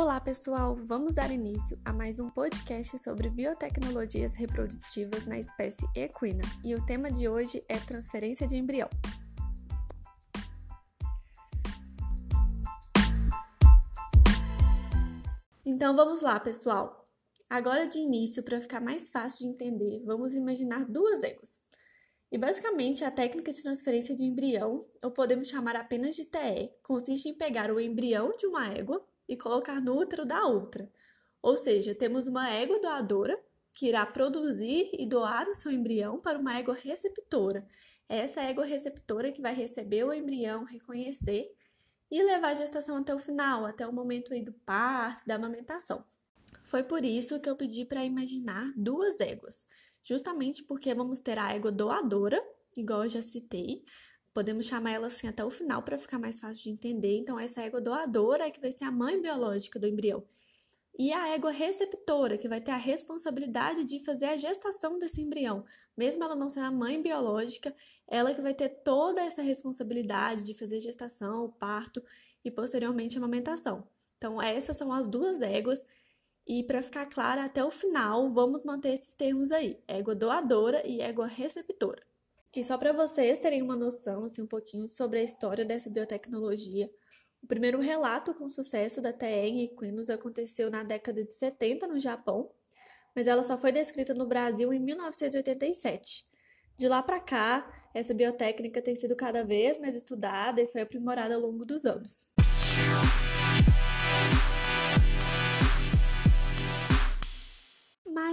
Olá, pessoal! Vamos dar início a mais um podcast sobre biotecnologias reprodutivas na espécie equina e o tema de hoje é transferência de embrião. Então vamos lá, pessoal! Agora de início, para ficar mais fácil de entender, vamos imaginar duas egos. E basicamente, a técnica de transferência de embrião, ou podemos chamar apenas de TE, consiste em pegar o embrião de uma égua e colocar no útero da outra. Ou seja, temos uma égua doadora que irá produzir e doar o seu embrião para uma égua receptora. É essa égua receptora que vai receber o embrião, reconhecer e levar a gestação até o final, até o momento do parto, da amamentação. Foi por isso que eu pedi para imaginar duas éguas, justamente porque vamos ter a égua doadora, igual eu já citei, Podemos chamar ela assim até o final para ficar mais fácil de entender. Então, essa égua doadora é que vai ser a mãe biológica do embrião. E a égua receptora, que vai ter a responsabilidade de fazer a gestação desse embrião. Mesmo ela não sendo a mãe biológica, ela que vai ter toda essa responsabilidade de fazer gestação, o parto e posteriormente a amamentação. Então, essas são as duas éguas. E para ficar clara, até o final, vamos manter esses termos aí: égua doadora e égua receptora. E só para vocês terem uma noção, assim, um pouquinho sobre a história dessa biotecnologia, o primeiro relato com sucesso da TE em equinos aconteceu na década de 70 no Japão, mas ela só foi descrita no Brasil em 1987. De lá para cá, essa biotécnica tem sido cada vez mais estudada e foi aprimorada ao longo dos anos.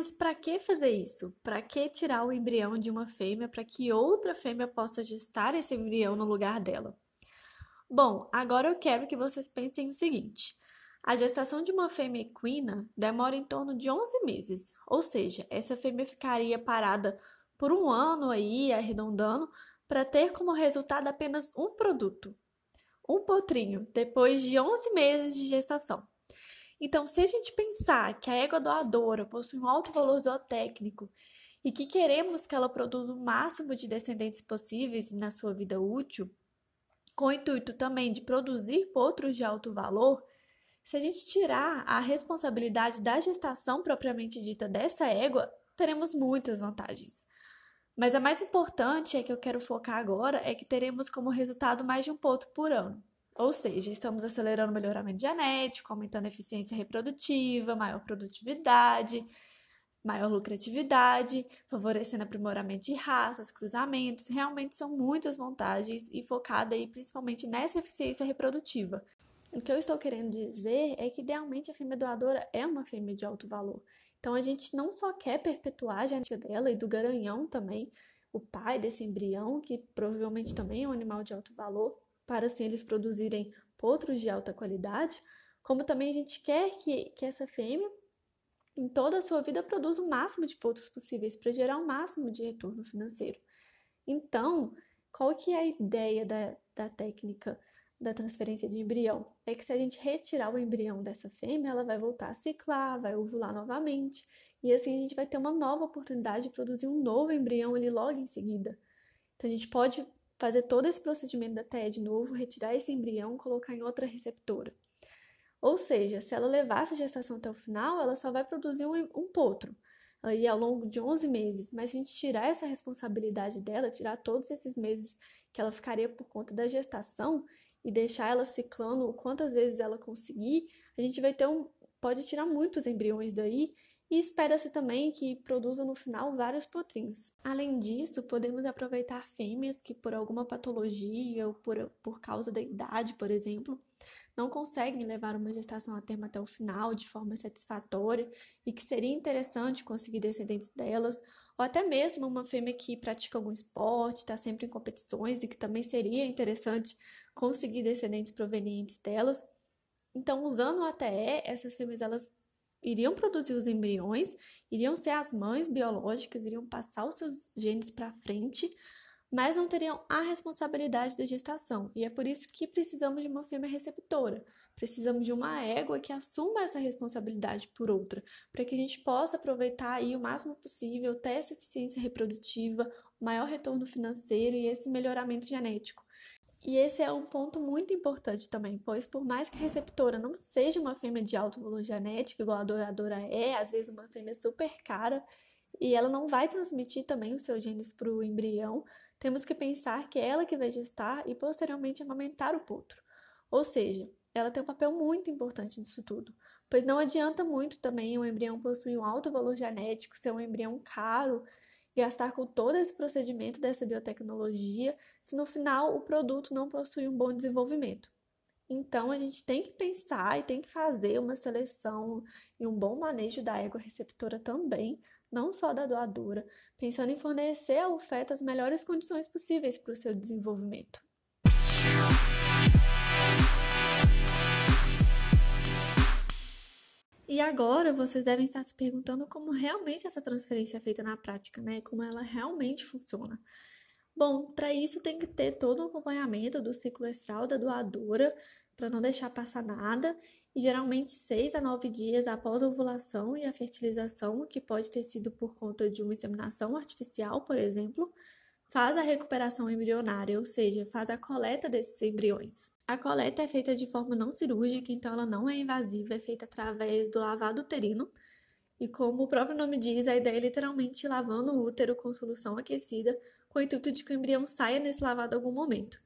Mas para que fazer isso? Para que tirar o embrião de uma fêmea para que outra fêmea possa gestar esse embrião no lugar dela? Bom, agora eu quero que vocês pensem o seguinte: a gestação de uma fêmea equina demora em torno de 11 meses, ou seja, essa fêmea ficaria parada por um ano aí, arredondando, para ter como resultado apenas um produto, um potrinho, depois de 11 meses de gestação. Então, se a gente pensar que a égua doadora possui um alto valor zootécnico e que queremos que ela produza o máximo de descendentes possíveis na sua vida útil, com o intuito também de produzir potros de alto valor, se a gente tirar a responsabilidade da gestação propriamente dita dessa égua, teremos muitas vantagens. Mas a mais importante é que eu quero focar agora é que teremos como resultado mais de um potro por ano. Ou seja, estamos acelerando o melhoramento genético, aumentando a eficiência reprodutiva, maior produtividade, maior lucratividade, favorecendo aprimoramento de raças, cruzamentos. Realmente são muitas vantagens e focada aí principalmente nessa eficiência reprodutiva. O que eu estou querendo dizer é que idealmente a fêmea doadora é uma fêmea de alto valor. Então a gente não só quer perpetuar a genética dela e do garanhão também, o pai desse embrião, que provavelmente também é um animal de alto valor, para assim eles produzirem potros de alta qualidade, como também a gente quer que, que essa fêmea, em toda a sua vida, produza o máximo de potros possíveis para gerar o máximo de retorno financeiro. Então, qual que é a ideia da, da técnica da transferência de embrião? É que se a gente retirar o embrião dessa fêmea, ela vai voltar a ciclar, vai ovular novamente, e assim a gente vai ter uma nova oportunidade de produzir um novo embrião ali logo em seguida. Então a gente pode fazer todo esse procedimento da TE de novo, retirar esse embrião, colocar em outra receptora. Ou seja, se ela levasse a gestação até o final, ela só vai produzir um, um potro aí ao longo de 11 meses. Mas se a gente tirar essa responsabilidade dela, tirar todos esses meses que ela ficaria por conta da gestação e deixar ela ciclando quantas vezes ela conseguir, a gente vai ter um pode tirar muitos embriões daí e espera-se também que produzam no final vários potrinhos. Além disso, podemos aproveitar fêmeas que, por alguma patologia ou por, por causa da idade, por exemplo, não conseguem levar uma gestação a termo até o final de forma satisfatória e que seria interessante conseguir descendentes delas, ou até mesmo uma fêmea que pratica algum esporte, está sempre em competições e que também seria interessante conseguir descendentes provenientes delas. Então, usando o ATE, essas fêmeas elas iriam produzir os embriões, iriam ser as mães biológicas, iriam passar os seus genes para frente, mas não teriam a responsabilidade da gestação. E é por isso que precisamos de uma fêmea receptora. Precisamos de uma égua que assuma essa responsabilidade por outra, para que a gente possa aproveitar aí o máximo possível, ter essa eficiência reprodutiva, maior retorno financeiro e esse melhoramento genético. E esse é um ponto muito importante também, pois por mais que a receptora não seja uma fêmea de alto valor genético, igual a doadora é, às vezes uma fêmea super cara, e ela não vai transmitir também os seus genes para o embrião, temos que pensar que é ela que vai gestar e posteriormente amamentar o potro. Ou seja, ela tem um papel muito importante nisso tudo, pois não adianta muito também o embrião possuir um alto valor genético, ser um embrião caro gastar com todo esse procedimento dessa biotecnologia se no final o produto não possui um bom desenvolvimento. Então, a gente tem que pensar e tem que fazer uma seleção e um bom manejo da égua receptora também, não só da doadora, pensando em fornecer ao feto as melhores condições possíveis para o seu desenvolvimento. E agora vocês devem estar se perguntando como realmente essa transferência é feita na prática, né? Como ela realmente funciona. Bom, para isso tem que ter todo o acompanhamento do ciclo estral da doadora, para não deixar passar nada, e geralmente 6 a 9 dias após a ovulação e a fertilização, que pode ter sido por conta de uma inseminação artificial, por exemplo, faz a recuperação embrionária, ou seja, faz a coleta desses embriões. A coleta é feita de forma não cirúrgica, então ela não é invasiva, é feita através do lavado uterino. E como o próprio nome diz, a ideia é literalmente lavando o útero com solução aquecida, com o intuito de que o embrião saia nesse lavado em algum momento.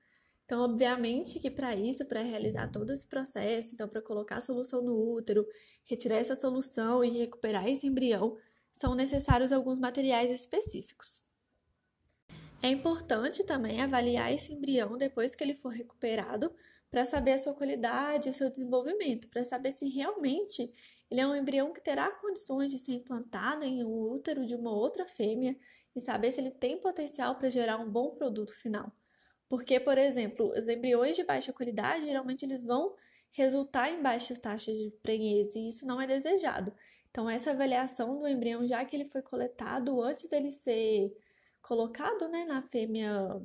Então, obviamente que para isso, para realizar todo esse processo, então para colocar a solução no útero, retirar essa solução e recuperar esse embrião, são necessários alguns materiais específicos. É importante também avaliar esse embrião depois que ele for recuperado para saber a sua qualidade o seu desenvolvimento, para saber se realmente ele é um embrião que terá condições de ser implantado em um útero de uma outra fêmea e saber se ele tem potencial para gerar um bom produto final. Porque, por exemplo, os embriões de baixa qualidade geralmente eles vão resultar em baixas taxas de prenhez e isso não é desejado. Então, essa avaliação do embrião, já que ele foi coletado antes dele ser colocado né, na, fêmea,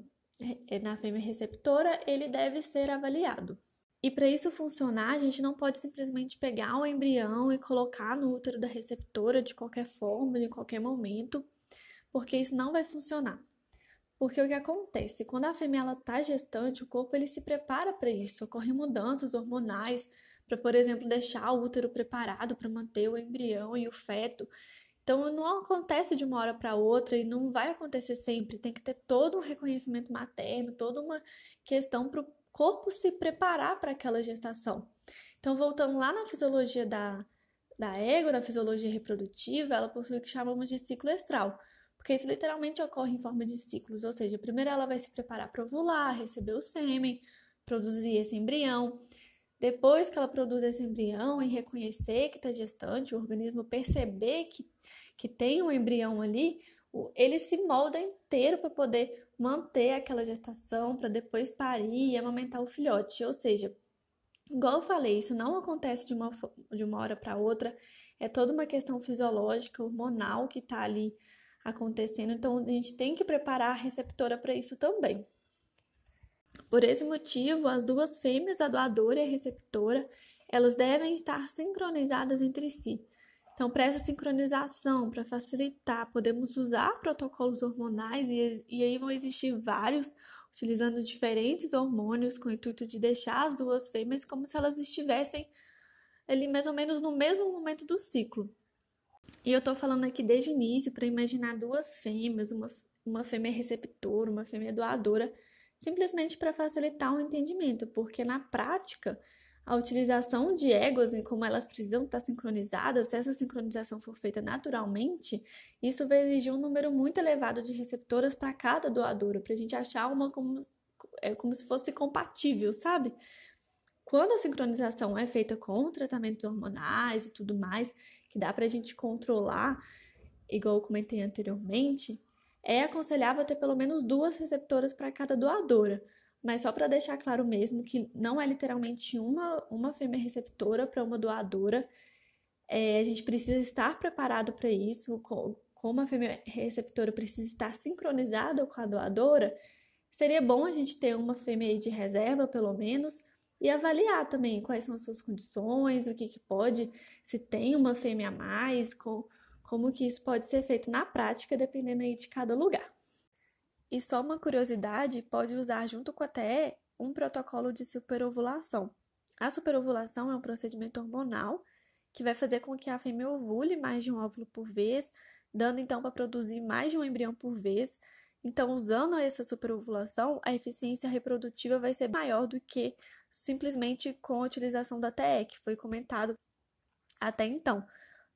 eh, na fêmea receptora, ele deve ser avaliado. E para isso funcionar, a gente não pode simplesmente pegar o embrião e colocar no útero da receptora de qualquer forma, de qualquer momento, porque isso não vai funcionar. Porque o que acontece? Quando a fêmea está gestante, o corpo ele se prepara para isso, ocorrem mudanças hormonais para, por exemplo, deixar o útero preparado para manter o embrião e o feto. Então não acontece de uma hora para outra e não vai acontecer sempre. Tem que ter todo um reconhecimento materno, toda uma questão para o corpo se preparar para aquela gestação. Então, voltando lá na fisiologia da, da ego, da fisiologia reprodutiva, ela possui o que chamamos de ciclo estral, porque isso literalmente ocorre em forma de ciclos, ou seja, primeiro ela vai se preparar para ovular, receber o sêmen, produzir esse embrião. Depois que ela produz esse embrião e reconhecer que está gestante, o organismo perceber que, que tem um embrião ali, ele se molda inteiro para poder manter aquela gestação, para depois parir e amamentar o filhote. Ou seja, igual eu falei, isso não acontece de uma, de uma hora para outra, é toda uma questão fisiológica, hormonal que está ali acontecendo, então a gente tem que preparar a receptora para isso também. Por esse motivo, as duas fêmeas, a doadora e a receptora, elas devem estar sincronizadas entre si. Então, para essa sincronização, para facilitar, podemos usar protocolos hormonais e, e aí vão existir vários, utilizando diferentes hormônios com o intuito de deixar as duas fêmeas como se elas estivessem ali mais ou menos no mesmo momento do ciclo. E eu estou falando aqui desde o início para imaginar duas fêmeas, uma, uma fêmea receptora, uma fêmea doadora, simplesmente para facilitar o entendimento, porque na prática a utilização de éguas e como elas precisam estar sincronizadas, se essa sincronização for feita naturalmente, isso vai exigir um número muito elevado de receptoras para cada doadora, para a gente achar uma como, é, como se fosse compatível, sabe? Quando a sincronização é feita com tratamentos hormonais e tudo mais, que dá para a gente controlar, igual eu comentei anteriormente, é aconselhável ter pelo menos duas receptoras para cada doadora, mas só para deixar claro mesmo que não é literalmente uma, uma fêmea receptora para uma doadora. É, a gente precisa estar preparado para isso, como a fêmea receptora precisa estar sincronizada com a doadora, seria bom a gente ter uma fêmea de reserva, pelo menos, e avaliar também quais são as suas condições, o que, que pode, se tem uma fêmea a mais, com, como que isso pode ser feito na prática, dependendo aí de cada lugar. E só uma curiosidade, pode usar junto com a TE um protocolo de superovulação. A superovulação é um procedimento hormonal que vai fazer com que a fêmea ovule mais de um óvulo por vez, dando então para produzir mais de um embrião por vez. Então, usando essa superovulação, a eficiência reprodutiva vai ser maior do que simplesmente com a utilização da TE, que foi comentado até então.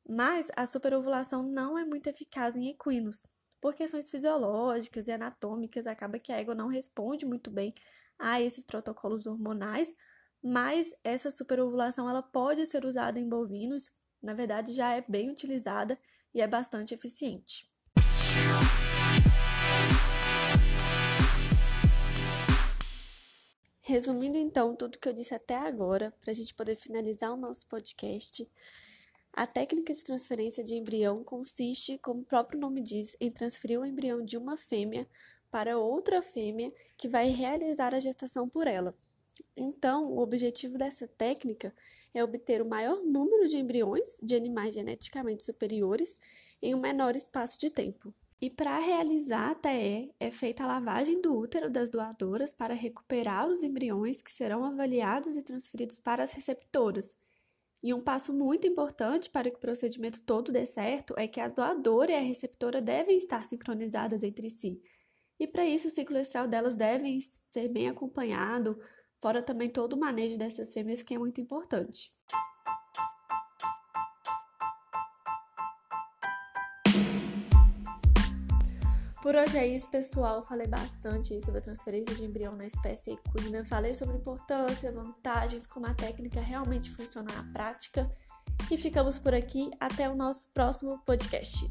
Mas a superovulação não é muito eficaz em equinos. Por questões fisiológicas e anatômicas, acaba que a égua não responde muito bem a esses protocolos hormonais, mas essa superovulação ela pode ser usada em bovinos, na verdade já é bem utilizada e é bastante eficiente. Resumindo então tudo que eu disse até agora, para a gente poder finalizar o nosso podcast, a técnica de transferência de embrião consiste, como o próprio nome diz, em transferir o embrião de uma fêmea para outra fêmea que vai realizar a gestação por ela. Então, o objetivo dessa técnica é obter o maior número de embriões de animais geneticamente superiores em um menor espaço de tempo. E para realizar a TE, é feita a lavagem do útero das doadoras para recuperar os embriões que serão avaliados e transferidos para as receptoras. E um passo muito importante para que o procedimento todo dê certo é que a doadora e a receptora devem estar sincronizadas entre si. E para isso, o ciclo estral delas deve ser bem acompanhado, fora também todo o manejo dessas fêmeas, que é muito importante. Por hoje é isso, pessoal. Falei bastante sobre a transferência de embrião na espécie equina. Falei sobre importância, vantagens, como a técnica realmente funciona na prática. E ficamos por aqui. Até o nosso próximo podcast.